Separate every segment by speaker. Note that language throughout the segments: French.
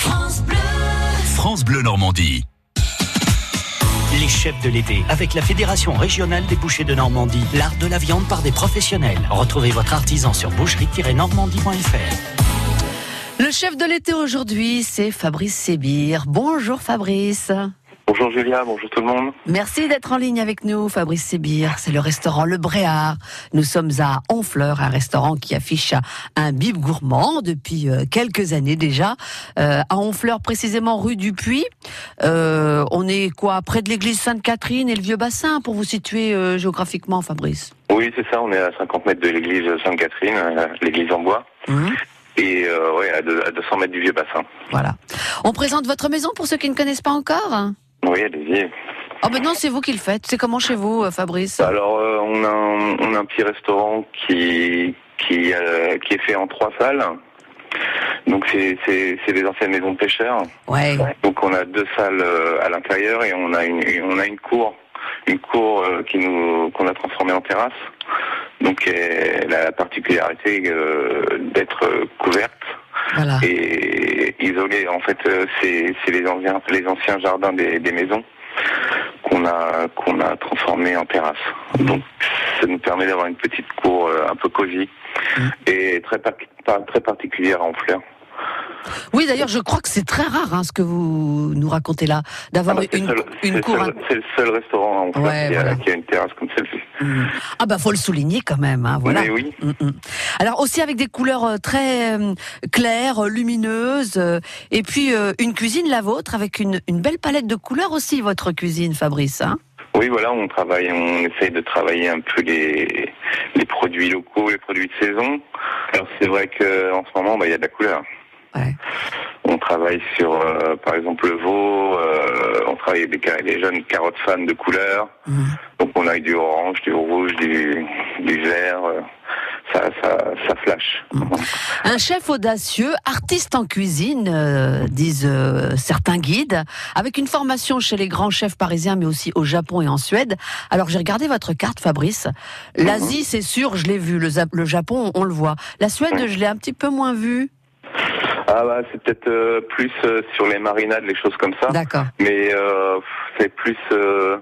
Speaker 1: France Bleu.
Speaker 2: France Bleu Normandie.
Speaker 3: Les chefs de l'été, avec la Fédération régionale des bouchers de Normandie, l'art de la viande par des professionnels. Retrouvez votre artisan sur boucherie-normandie.fr.
Speaker 4: Le chef de l'été aujourd'hui, c'est Fabrice Sébir. Bonjour Fabrice.
Speaker 5: Bonjour Julia, bonjour tout le monde.
Speaker 4: Merci d'être en ligne avec nous, Fabrice Sébir. C'est le restaurant Le Bréard. Nous sommes à Honfleur, un restaurant qui affiche un bib gourmand depuis euh, quelques années déjà. Euh, à Honfleur, précisément rue du Puy. Euh, on est quoi Près de l'église Sainte-Catherine et le Vieux Bassin pour vous situer euh, géographiquement, Fabrice?
Speaker 5: Oui, c'est ça, on est à 50 mètres de l'église Sainte-Catherine, euh, l'église en bois.
Speaker 4: Mhm.
Speaker 5: Et euh, ouais, à 200 mètres du vieux bassin.
Speaker 4: Voilà. On présente votre maison pour ceux qui ne connaissent pas encore?
Speaker 5: Oui, allez-y.
Speaker 4: Oh ben non, c'est vous qui le faites. C'est comment chez vous, euh, Fabrice
Speaker 5: Alors, euh, on, a un, on a un petit restaurant qui qui, euh, qui est fait en trois salles. Donc, c'est des anciennes maisons de pêcheurs.
Speaker 4: Ouais.
Speaker 5: Donc, on a deux salles euh, à l'intérieur et on a une on a une cour, une cour euh, qui nous qu'on a transformée en terrasse. Donc, elle a la particularité d'être couverte.
Speaker 4: Voilà.
Speaker 5: et isolé. En fait, euh, c'est c'est les anciens les anciens jardins des, des maisons qu'on a qu'on a transformés en terrasse. Donc, ça nous permet d'avoir une petite cour euh, un peu cosy et très par- très particulière en fleurs.
Speaker 4: Oui, d'ailleurs, je crois que c'est très rare hein, ce que vous nous racontez là, d'avoir
Speaker 5: Ah bah,
Speaker 4: une,
Speaker 5: seul-
Speaker 4: une
Speaker 5: c'est
Speaker 4: cour.
Speaker 5: le seul- c'est le seul restaurant en
Speaker 4: Ouais,
Speaker 5: qui, a,
Speaker 4: voilà.
Speaker 5: qui a une terrasse comme celle-ci.
Speaker 4: Mm. Ah bah faut le souligner quand même, hein, voilà.
Speaker 5: Mais oui.
Speaker 4: Mm, mm. Alors aussi avec des couleurs euh, très euh, claires, lumineuses, euh, et puis euh, une cuisine la vôtre avec une, une belle palette de couleurs aussi votre cuisine, Fabrice. Hein
Speaker 5: Oui, voilà, on travaille, on essaye de travailler un peu les, les produits locaux, les produits de saison. Alors c'est vrai que en ce moment, bah, il y a de la couleur.
Speaker 4: Ouais.
Speaker 5: On travaille sur, euh, par exemple, le veau. euh, on travaille avec des, jeunes carottes fans de couleurs.
Speaker 4: Mm.
Speaker 5: Donc on a du orange, du rouge, du, du vert. euh, ça, ça, ça flash.
Speaker 4: Un chef audacieux, artiste en cuisine, disent certains guides, avec une formation chez les grands chefs parisiens, mais aussi au Japon et en Suède. Alors j'ai regardé votre carte, Fabrice. L'Asie, c'est sûr, je l'ai vu. Le, Japon, on le voit. La Suède, je l'ai un petit peu moins vu.
Speaker 5: Ah bah c'est peut-être euh, plus euh, sur les marinades, les choses comme ça.
Speaker 4: D'accord.
Speaker 5: Mais euh, c'est plus euh,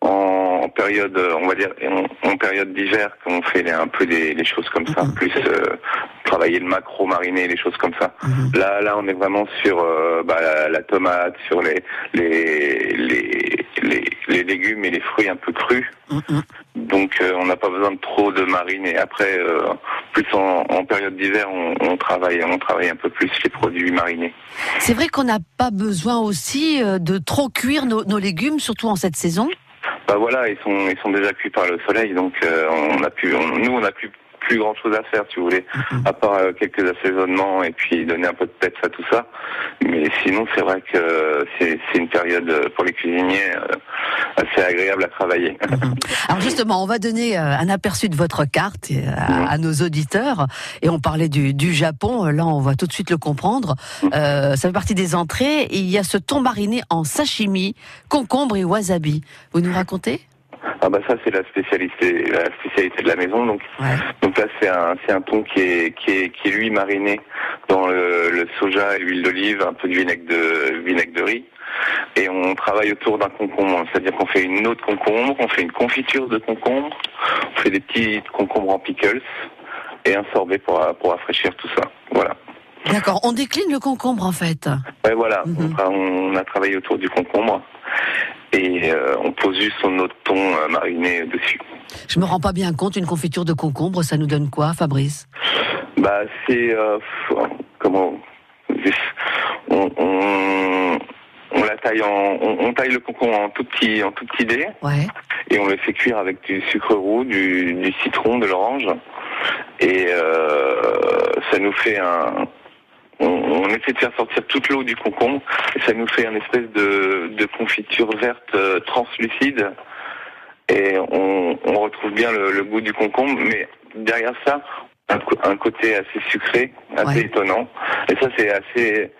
Speaker 5: en, en période, euh, on va dire, en, en période d'hiver qu'on fait les- un peu des, les choses comme ça.
Speaker 4: Mhm.
Speaker 5: Plus euh, travailler le macro mariné, les choses comme ça.
Speaker 4: Mhm.
Speaker 5: Là, là, on est vraiment sur bah, la, la tomate, sur les les, les les les légumes et les fruits un peu crus.
Speaker 4: Mm, mm.
Speaker 5: Donc, euh, on n'a pas besoin de trop de mariner. Après, euh, plus en, en période d'hiver, on, on travaille on travaille un peu plus les produits marinés.
Speaker 4: C'est vrai qu'on n'a pas besoin aussi euh, de trop cuire nos, nos légumes, surtout en cette saison?
Speaker 5: Bah voilà, ils sont ils sont déjà cuits par le soleil, donc euh, on a pu, on- nous on a plus plus grand chose à faire si vous voulez,
Speaker 4: Mhm.
Speaker 5: à part euh, quelques assaisonnements et puis donner un peu de peps à tout ça. Mais sinon c'est vrai que c'est c'est une période euh, pour les cuisiniers euh, assez agréable à travailler.
Speaker 4: Alors justement, on va donner euh, un aperçu de votre carte euh, à, à nos auditeurs. Et on parlait du, du Japon, là on va tout de suite le comprendre. Euh, ça fait partie des entrées. Et il y a ce thon mariné en sashimi, concombre et wasabi. Vous nous racontez?
Speaker 5: Ah bah ça c'est la spécialité la spécialité de la maison donc
Speaker 4: Ouais.
Speaker 5: donc là c'est un c'est un thon qui est qui est qui est lui mariné dans le, le soja et l'huile d'olive, un peu de vinaigre de vinaigre de riz. Et on travaille autour d'un concombre, c'est-à-dire qu'on fait une eau de concombre, on fait une confiture de concombre, on fait des petits concombres en pickles et un sorbet pour, pour rafraîchir tout ça. Voilà.
Speaker 4: D'accord, on décline le concombre en fait.
Speaker 5: Ouais, voilà,
Speaker 4: Mhm.
Speaker 5: on, tra- on a travaillé autour du concombre et euh, on pose juste de thon euh, mariné dessus.
Speaker 4: Je me rends pas bien compte, une confiture de concombre, ça nous donne quoi, Fabrice?
Speaker 5: Bah c'est euh, comment on, on, on la taille en on, on taille le concombre en tout petit en tout petit dés
Speaker 4: Ouais.
Speaker 5: et on le fait cuire avec du sucre roux, du, du citron, de l'orange et euh, ça nous fait un on, on essaie de faire sortir toute l'eau du concombre et ça nous fait une espèce de, de confiture verte euh, translucide et on, on retrouve bien le, le goût du concombre mais derrière ça un, côté assez sucré assez
Speaker 4: Ouais.
Speaker 5: étonnant et ça c'est assez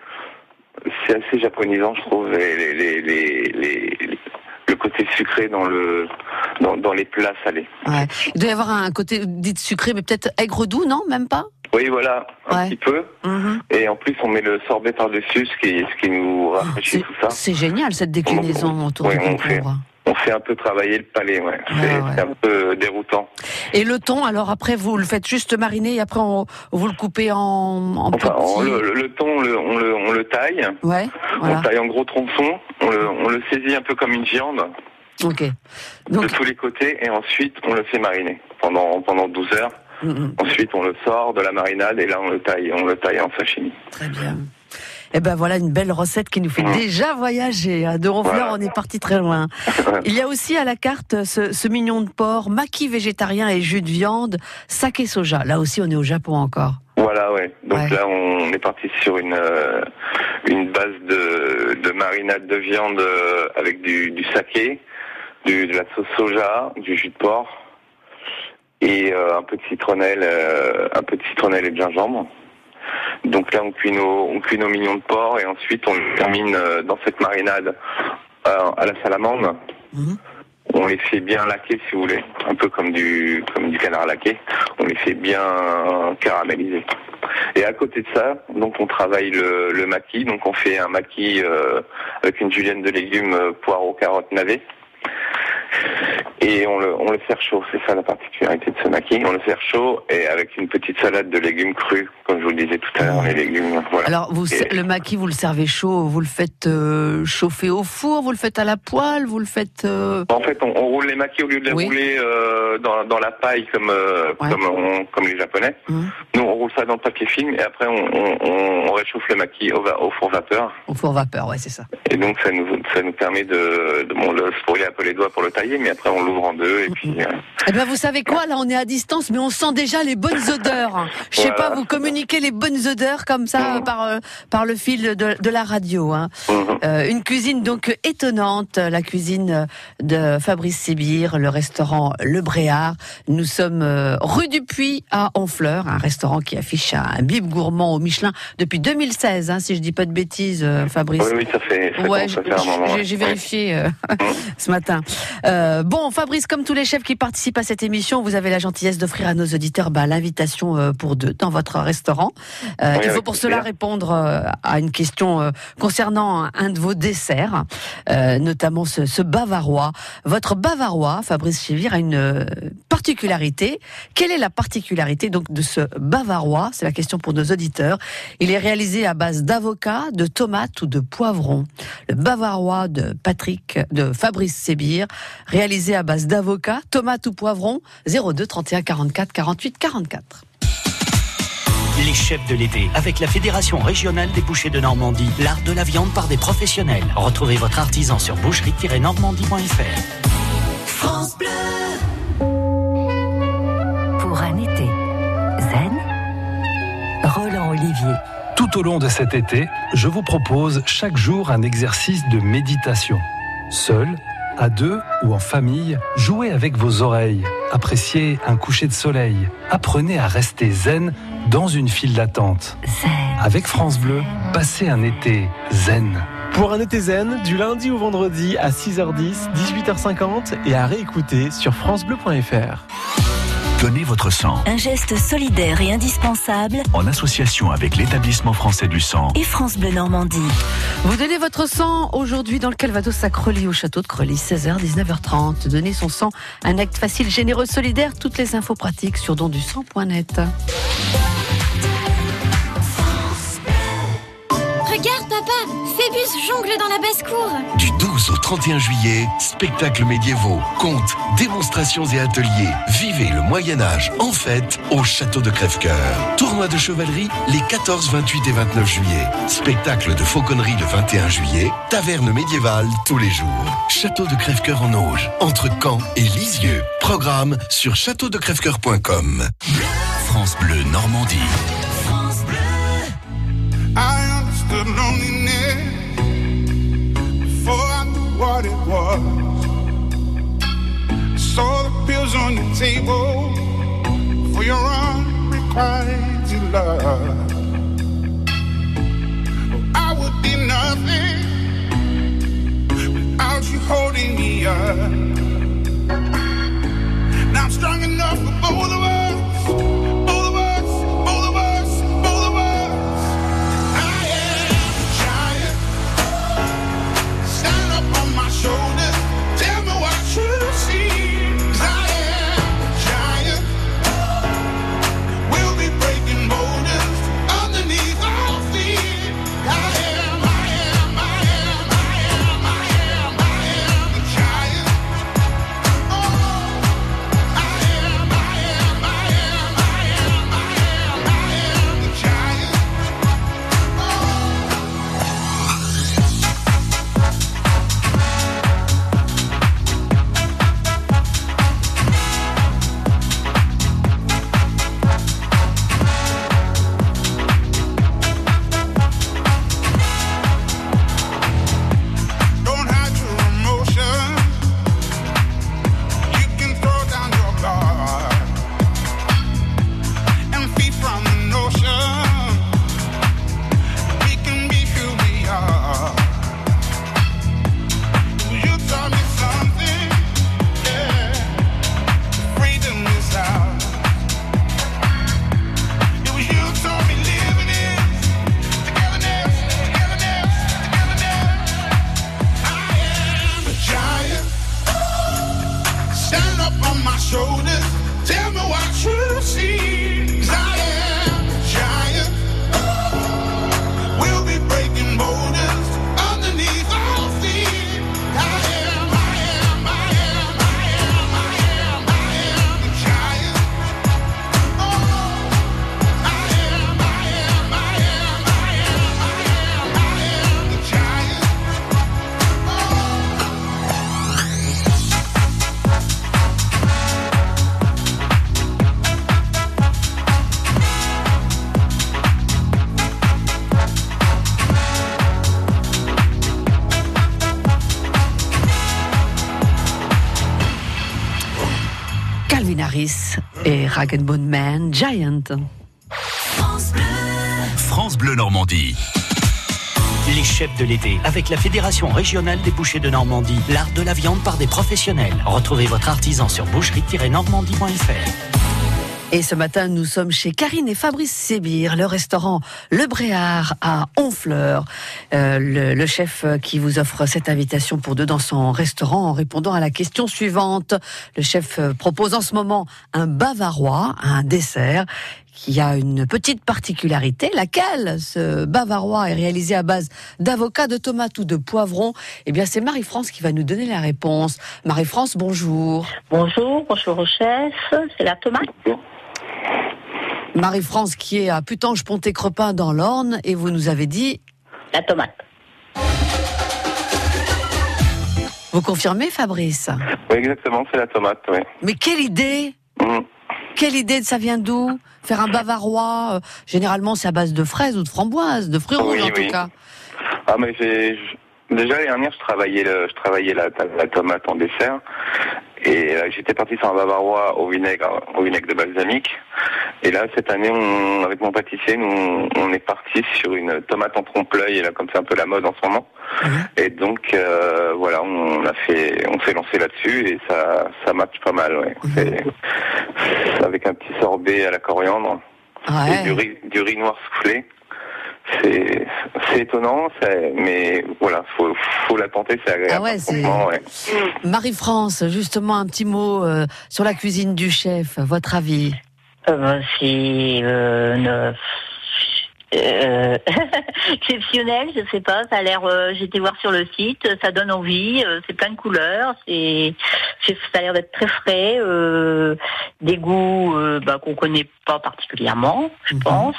Speaker 5: c'est assez japonisant je trouve les, les- les- le côté sucré dans le dans, dans les plats salés
Speaker 4: ouais. Il doit y avoir un côté dit sucré, mais peut-être aigre doux, non? Même pas?
Speaker 5: Oui, voilà, un
Speaker 4: Ouais.
Speaker 5: petit peu.
Speaker 4: Mhm.
Speaker 5: Et en plus, on met le sorbet par-dessus, ce qui, ce qui nous rafraîchit tout ça.
Speaker 4: c'est génial cette déclinaison autour
Speaker 5: Ouais,
Speaker 4: du
Speaker 5: on fait.
Speaker 4: concombre.
Speaker 5: On fait un peu travailler le palais, ouais. C'est
Speaker 4: Ouais,
Speaker 5: un peu déroutant.
Speaker 4: Et le thon, alors après vous le faites juste mariner et après on, vous le coupez en, en
Speaker 5: Enfin, on-
Speaker 4: petits.
Speaker 5: le, le thon, on le, on le, on le taille.
Speaker 4: Ouais,
Speaker 5: On
Speaker 4: voilà.
Speaker 5: taille en gros tronçons. On le, on le saisit un peu comme une viande
Speaker 4: Ok.
Speaker 5: de
Speaker 4: Donc,
Speaker 5: tous les côtés et ensuite on le fait mariner pendant, pendant 12 heures. Ensuite, on le sort de la marinade et là, on le taille, on le taille en sashimi.
Speaker 4: très bien. Et ben voilà une belle recette qui nous fait
Speaker 5: Mm.
Speaker 4: déjà voyager. hein. De Ronfleur,
Speaker 5: Voilà.
Speaker 4: on est parti très loin. Il y a aussi à la carte ce, ce mignon de porc, maquis végétarien et jus de viande, saké soja. Là aussi, on est au Japon encore.
Speaker 5: Voilà, ouais. Donc
Speaker 4: Ouais.
Speaker 5: là, on est parti sur une euh, une base de, de marinade de viande euh, avec du, du saké, du, de la sauce soja, du jus de porc et euh, un peu de citronnelle, euh, un peu de citronnelle et de gingembre. Donc là, on cuit nos on cuit nos mignons de porc et ensuite on les termine euh, dans cette marinade euh, à la salamande.
Speaker 4: Mhm.
Speaker 5: On les fait bien laquer, si vous voulez, un peu comme du comme du canard laqué. On les fait bien caraméliser. Et à côté de ça, donc on travaille le, le maquis. Donc on fait un maquis euh, avec une julienne de légumes, poireaux, carottes, navets. Et on le, on le sert chaud, c'est ça la particularité de ce maquis. On le sert chaud et avec une petite salade de légumes crus, comme je vous le disais tout à l'heure, les légumes. Voilà.
Speaker 4: Alors, vous,
Speaker 5: Et-
Speaker 4: le maquis, vous le servez chaud, vous le faites euh, chauffer au four, vous le faites à la poêle, vous le faites. euh,
Speaker 5: En fait, on, on roule les maquis au lieu de les
Speaker 4: Oui.
Speaker 5: rouler euh, dans, dans la paille comme
Speaker 4: Ouais.
Speaker 5: comme, on- comme les Japonais.
Speaker 4: Mhm.
Speaker 5: Nous, on roule ça dans le papier film et après on, réchauffe le maquis au, four vapeur.
Speaker 4: au four vapeur, ouais, c'est ça.
Speaker 5: Et donc ça nous ça nous permet de, de bon, le, se brûler un peu les doigts pour le tailler, mais après on en deux et puis euh,
Speaker 4: Eh ben, vous savez quoi Là, on est à distance, mais on sent déjà les bonnes odeurs. Je sais
Speaker 5: Voilà.
Speaker 4: pas, vous communiquez les bonnes odeurs comme ça
Speaker 5: Mhm.
Speaker 4: par euh, par le fil de, de la radio. Hein.
Speaker 5: mhm.
Speaker 4: Euh, une cuisine donc étonnante, la cuisine de Fabrice Sébir, le restaurant Le Bréard. Nous sommes rue du Puy à Honfleur, un restaurant qui affiche un bib gourmand au Michelin depuis 2016, hein, si je dis pas de bêtises, Fabrice.
Speaker 5: oui oui ça fait ça
Speaker 4: Ouais, j'ai vérifié euh, ce matin. Bon, Fabrice, comme tous les chefs qui participent à cette émission, vous avez la gentillesse d'offrir à nos auditeurs bah, l'invitation euh, pour deux dans votre restaurant. Euh,
Speaker 5: Oui,
Speaker 4: il faut pour cela répondre euh, à une question concernant un, de vos desserts, euh, notamment ce, ce bavarois. Votre bavarois, Fabrice Chévir, a une particularité. Quelle est la particularité donc de ce bavarois? C'est la question pour nos auditeurs. Il est réalisé à base d'avocat, de tomates ou de poivrons. Le bavarois de Patrick, de Fabrice Sébir, réalisé à base d'avocat, tomates ou poivrons, 02 31 44 48 44.
Speaker 3: Les chefs de l'été, avec la Fédération régionale des bouchers de Normandie, l'art de la viande par des professionnels. Retrouvez votre artisan sur boucherie-normandie.fr.
Speaker 1: Pour un été zen, Roland Olivier.
Speaker 6: Tout au long de cet été, je vous propose chaque jour un exercice de méditation. Seul, à deux ou en famille, jouez avec vos oreilles, appréciez un coucher de soleil, apprenez à rester zen dans une file d'attente.
Speaker 1: Zen.
Speaker 6: Avec France Bleu, passez un été zen.
Speaker 7: Pour un été zen, du lundi au vendredi à 6h10, 18h50 et à réécouter sur francebleu.fr.
Speaker 2: Donnez votre sang
Speaker 1: Un geste solidaire et indispensable
Speaker 2: en association avec l'établissement français du sang.
Speaker 1: et France Bleu Normandie.
Speaker 4: Vous donnez votre sang aujourd'hui dans le Calvados à Creully, au château de Creully, 16h, 19h30. Donnez son sang, un acte facile, généreux, solidaire. Toutes les infos pratiques sur dondusang.net.
Speaker 8: jongle dans la basse-cour.
Speaker 9: Du 12 au 31 juillet, spectacles médiévaux, contes, démonstrations et ateliers. Vivez le Moyen-Âge en fête au château de Crèvecoeur. Tournoi de chevalerie les 14, 28 et 29 juillet. Spectacle de fauconnerie le 21 juillet. Taverne médiévale tous les jours. Château de Crèvecoeur en Auge, entre Caen et Lisieux. Programme sur châteaudecrivecoeur.com.
Speaker 2: France Bleu Normandie.
Speaker 10: I understood loneliness on the table for your unrequited love. I would be nothing
Speaker 4: Et Rag Bone Man, Giant.
Speaker 2: France Bleu Normandie.
Speaker 3: Les chefs de l'été, avec la Fédération régionale des bouchers de Normandie, l'art de la viande par des professionnels. Retrouvez votre artisan sur boucherie-normandie.fr.
Speaker 4: Et ce matin, nous sommes chez Karine et Fabrice Sébir, le restaurant Le Bréard à Honfleur. Euh, le, le chef qui vous offre cette invitation pour deux dans son restaurant en répondant à la question suivante. Le chef propose en ce moment un bavarois, un dessert qui a une petite particularité, laquelle? Ce bavarois est réalisé à base d'avocat, de tomates ou de poivrons. Eh bien, c'est Marie-France qui va nous donner la réponse. Marie-France, bonjour.
Speaker 11: Bonjour, bonjour au chef, c'est la tomate?
Speaker 4: Marie-France qui est à Putange-Ponté-Crepin dans l'Orne et vous nous avez dit
Speaker 11: La tomate.
Speaker 4: Vous confirmez Fabrice
Speaker 5: Oui, exactement, c'est la tomate, oui.
Speaker 4: Mais quelle idée
Speaker 5: Mhm.
Speaker 4: Quelle idée, ça vient d'où Faire un bavarois, euh, généralement c'est à base de fraises ou de framboises, de fruits rouges
Speaker 5: Oui,
Speaker 4: en
Speaker 5: oui.
Speaker 4: tout cas.
Speaker 5: Ah, mais j'ai. Déjà, l'année dernière, je travaillais, le- je travaillais la, la tomate en dessert. Et euh, j'étais parti sur un bavarois au vinaigre, au vinaigre de balsamique. Et là, cette année, on, avec mon pâtissier, nous, on est parti sur une tomate en trompe-l'œil. Et là, comme c'est un peu la mode en ce moment. Et donc, euh, voilà, on a fait, on s'est lancé là-dessus et ça, ça match pas mal, ouais. Avec un petit sorbet à la coriandre et du riz, du riz noir soufflé. C'est, c'est étonnant, c'est- mais voilà, faut, faut la tenter, c'est agréable.
Speaker 4: Ah ouais,
Speaker 5: ouais.
Speaker 4: Marie-France, justement un petit mot euh, sur la cuisine du chef, votre avis?
Speaker 11: Euh, c'est euh, euh, exceptionnel, je sais pas, ça a l'air, euh, j'ai été voir sur le site, ça donne envie, euh, c'est plein de couleurs, c'est, c'est- ça a l'air d'être très frais, euh, des goûts euh, bah, qu'on connaît pas particulièrement, je pense.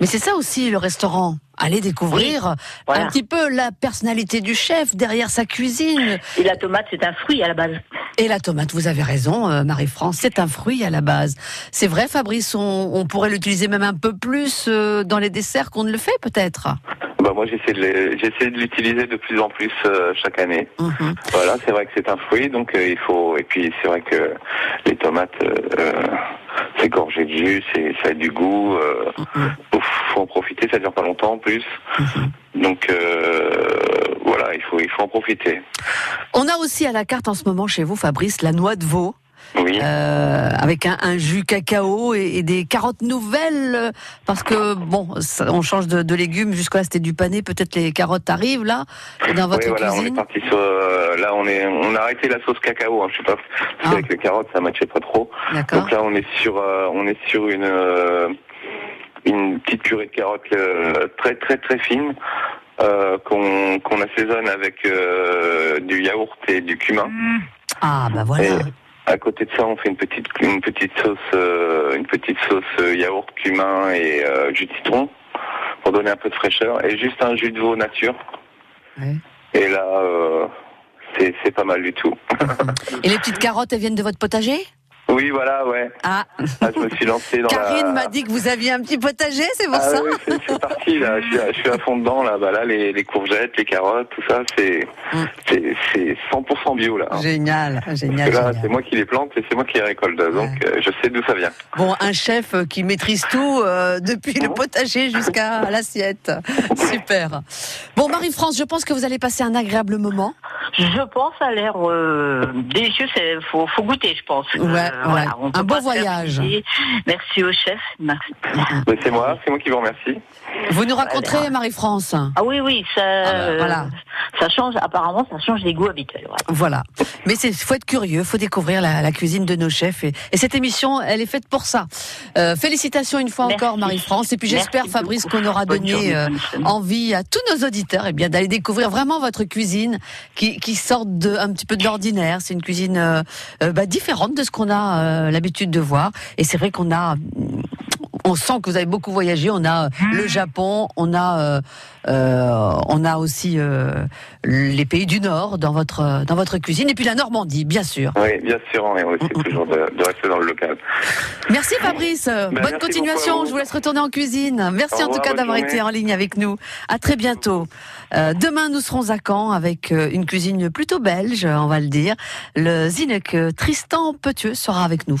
Speaker 4: Mais c'est ça aussi le restaurant. Allez découvrir
Speaker 11: voilà.
Speaker 4: un petit peu la personnalité du chef derrière sa cuisine.
Speaker 11: Et la tomate, c'est un fruit à la base.
Speaker 4: Et la tomate, vous avez raison, euh, Marie-France, c'est un fruit à la base. C'est vrai, Fabrice, on, on pourrait l'utiliser même un peu plus euh, dans les desserts qu'on ne le fait peut-être?
Speaker 5: Bah moi j'essaie de l'utiliser de plus en plus euh, chaque année.
Speaker 4: Mhm.
Speaker 5: Voilà, c'est vrai que c'est un fruit, donc euh, il faut. Et puis c'est vrai que les tomates, euh, c'est gorgé de jus, c'est ça a du goût. Euh, faut- faut en profiter, ça dure pas longtemps en plus. Donc euh, voilà, il faut il faut en profiter.
Speaker 4: On a aussi à la carte en ce moment chez vous, Fabrice, la noix de veau.
Speaker 5: Oui.
Speaker 4: Euh, avec un, un jus cacao et, et des carottes nouvelles parce que bon ça- on change de, de légumes jusque là c'était du pané peut-être les carottes arrivent là dans votre
Speaker 5: oui, voilà, on est
Speaker 4: cuisine
Speaker 5: parti sur. euh, là, on est, on a arrêté la sauce cacao. Hein, je sais pas, parce qu'avec les carottes, ça matchait pas trop.
Speaker 4: Ah.
Speaker 5: Donc là, on est sur, euh, on est sur une, une petite purée de carottes euh, très, très, très fine. euh, qu'on qu'on assaisonne avec euh, du yaourt et du cumin.
Speaker 4: ah bah voilà
Speaker 5: Et à côté de ça, on fait une petite une petite sauce euh, une petite sauce euh, yaourt, cumin et euh, jus de citron pour donner un peu de fraîcheur et juste un jus de veau nature.
Speaker 4: Ouais.
Speaker 5: Et là, euh, c'est c'est pas mal du tout.
Speaker 4: et les petites carottes elles viennent de votre potager?
Speaker 5: Oui, voilà, ouais.
Speaker 4: ah
Speaker 5: Ah, je me suis lancé dans
Speaker 4: Karine
Speaker 5: la.
Speaker 4: m'a dit que vous aviez un petit potager c'est pour
Speaker 5: Ah
Speaker 4: ça
Speaker 5: oui, c'est- parti là. Je suis, à, je suis à fond dedans là. Bah là, les, les courgettes, les carottes, tout ça, c'est
Speaker 4: Mm.
Speaker 5: c'est c'est 100% bio là.
Speaker 4: génial
Speaker 5: Parce
Speaker 4: génial,
Speaker 5: que là,
Speaker 4: génial.
Speaker 5: c'est moi qui les plante et c'est moi qui les récolte. Donc, euh, je sais d'où ça vient.
Speaker 4: Bon, un chef euh, qui maîtrise tout, euh, depuis le potager jusqu'à l'assiette. Super. Bon, Marie-France, je pense que vous allez passer un agréable moment.
Speaker 11: Je pense, ça a l'air euh, délicieux. C'est faut, faut goûter, je pense.
Speaker 4: Ouais,
Speaker 11: on peut
Speaker 4: Un bon voyage.
Speaker 11: Merci au chef. Merci.
Speaker 5: C'est moi, c'est moi qui vous remercie.
Speaker 4: Vous nous raconterez, Marie-France
Speaker 11: Ah oui, oui, ça,
Speaker 4: bah, voilà.
Speaker 11: ça change. Apparemment, ça change des goûts habituels. ouais.
Speaker 4: Voilà. Mais c'est faut être curieux, faut découvrir la, la cuisine de nos chefs et, et cette émission, elle est faite pour ça. Euh, félicitations une fois
Speaker 11: Merci.
Speaker 4: encore Marie-France et puis j'espère Fabrice qu'on aura donné
Speaker 11: journée,
Speaker 4: euh, envie à tous nos auditeurs et bien d'aller découvrir vraiment votre cuisine qui, qui sort de un petit peu de l'ordinaire. C'est une cuisine euh, euh, bah, différente de ce qu'on a euh, l'habitude de voir et c'est vrai qu'on a on sent que vous avez beaucoup voyagé. On a euh, le Japon, on a, euh, euh, on a aussi euh, les pays du Nord dans votre dans votre cuisine, et puis la Normandie, bien sûr.
Speaker 5: Oui, bien sûr, on essaie toujours de, de rester dans le local.
Speaker 4: Merci Fabrice. Bonne
Speaker 5: merci
Speaker 4: continuation.
Speaker 5: vous.
Speaker 4: Je vous laisse retourner en cuisine. Merci
Speaker 5: Au
Speaker 4: en tout
Speaker 5: revoir,
Speaker 4: cas
Speaker 5: bonne
Speaker 4: d'avoir été en ligne avec nous. À très bientôt. Euh, demain, nous serons à Caen avec euh, une cuisine plutôt belge, on va le dire. Le Zinec Tristan Petieux sera avec nous.